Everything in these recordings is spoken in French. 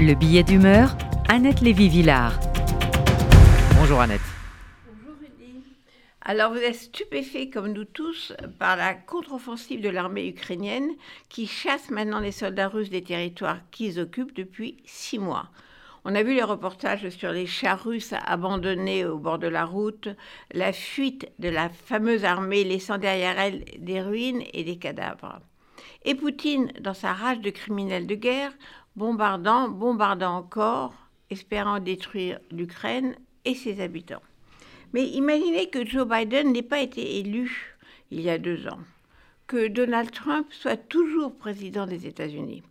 Le billet d'humeur, Annette Lévy-Villard. Bonjour Annette. Bonjour Rudy. Alors vous êtes stupéfait comme nous tous par la contre-offensive de l'armée ukrainienne qui chasse maintenant les soldats russes des territoires qu'ils occupent depuis six mois. On a vu les reportages sur les chars russes abandonnés au bord de la route, la fuite de la fameuse armée laissant derrière elle des ruines et des cadavres. Et Poutine, dans sa rage de criminel de guerre, bombardant, bombardant encore, espérant détruire l'Ukraine et ses habitants. Mais imaginez que Joe Biden n'ait pas été élu il y a deux ans, que Donald Trump soit toujours président des États-Unis.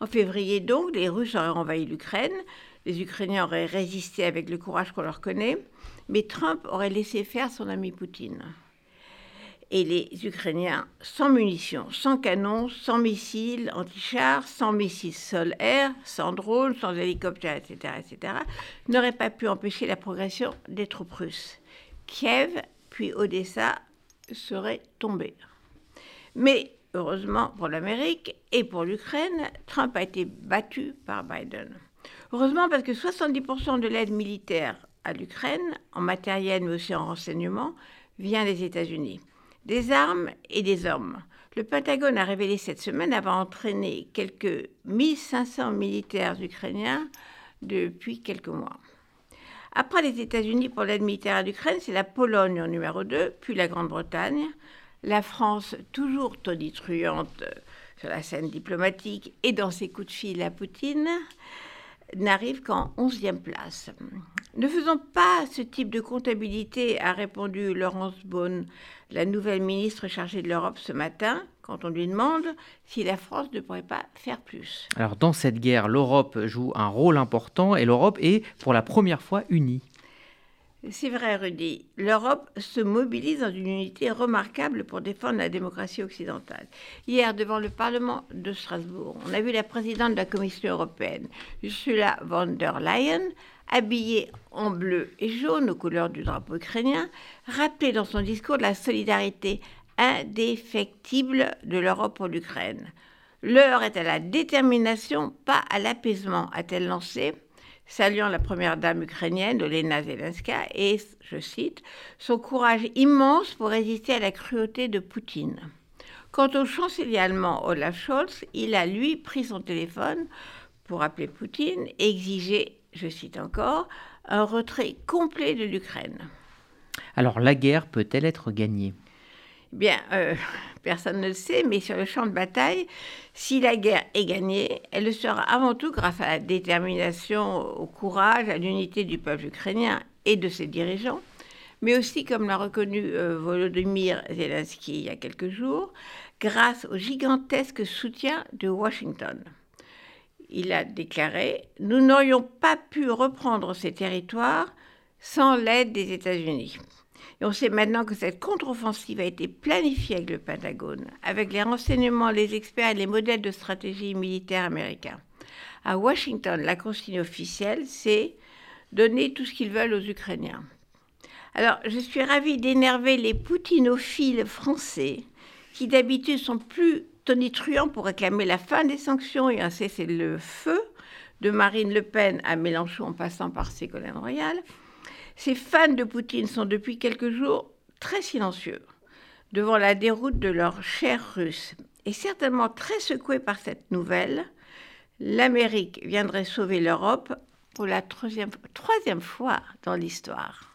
En février donc, les Russes auraient envahi l'Ukraine, les Ukrainiens auraient résisté avec le courage qu'on leur connaît, mais Trump aurait laissé faire son ami Poutine et les Ukrainiens sans munitions, sans canons, sans missiles anti-chars, sans missiles sol-air, sans drones, sans hélicoptères, etc., etc., n'auraient pas pu empêcher la progression des troupes russes. Kiev, puis Odessa, seraient tombés. Mais heureusement pour l'Amérique et pour l'Ukraine, Trump a été battu par Biden. Heureusement parce que 70% de l'aide militaire à l'Ukraine, en matériel mais aussi en renseignement, vient des États-Unis des armes et des hommes. Le Pentagone a révélé cette semaine avoir entraîné quelques 1500 militaires ukrainiens depuis quelques mois. Après les États-Unis pour l'aide militaire à l'Ukraine, c'est la Pologne en numéro 2, puis la Grande-Bretagne. La France, toujours tonitruante sur la scène diplomatique et dans ses coups de fil à Poutine, n'arrive qu'en 11e place. Ne faisons pas ce type de comptabilité, a répondu Laurence Beaune, la nouvelle ministre chargée de l'Europe ce matin, quand on lui demande si la France ne pourrait pas faire plus. Alors dans cette guerre, l'Europe joue un rôle important et l'Europe est pour la première fois unie. C'est vrai, Rudy. L'Europe se mobilise dans une unité remarquable pour défendre la démocratie occidentale. Hier, devant le Parlement de Strasbourg, on a vu la présidente de la Commission européenne, Ursula von der Leyen, habillée en bleu et jaune aux couleurs du drapeau ukrainien, rappeler dans son discours la solidarité indéfectible de l'Europe pour l'Ukraine. L'heure est à la détermination, pas à l'apaisement, a-t-elle lancé saluant la première dame ukrainienne, Olena Zelenska, et, je cite, son courage immense pour résister à la cruauté de Poutine. Quant au chancelier allemand Olaf Scholz, il a, lui, pris son téléphone pour appeler Poutine et exiger, je cite encore, un retrait complet de l'Ukraine. Alors la guerre peut-elle être gagnée? Bien, euh, personne ne le sait, mais sur le champ de bataille, si la guerre est gagnée, elle le sera avant tout grâce à la détermination, au courage, à l'unité du peuple ukrainien et de ses dirigeants, mais aussi, comme l'a reconnu euh, Volodymyr Zelensky il y a quelques jours, grâce au gigantesque soutien de Washington. Il a déclaré Nous n'aurions pas pu reprendre ces territoires sans l'aide des États-Unis. Et on sait maintenant que cette contre-offensive a été planifiée avec le Pentagone, avec les renseignements, les experts et les modèles de stratégie militaire américains. À Washington, la consigne officielle, c'est donner tout ce qu'ils veulent aux Ukrainiens. Alors, je suis ravie d'énerver les poutinophiles français, qui d'habitude sont plus tonitruants pour réclamer la fin des sanctions et un cessez-le-feu, de Marine Le Pen à Mélenchon en passant par Ségolène Royal. Ces fans de Poutine sont depuis quelques jours très silencieux devant la déroute de leur cher russe et certainement très secoués par cette nouvelle. L'Amérique viendrait sauver l'Europe pour la troisième, troisième fois dans l'histoire.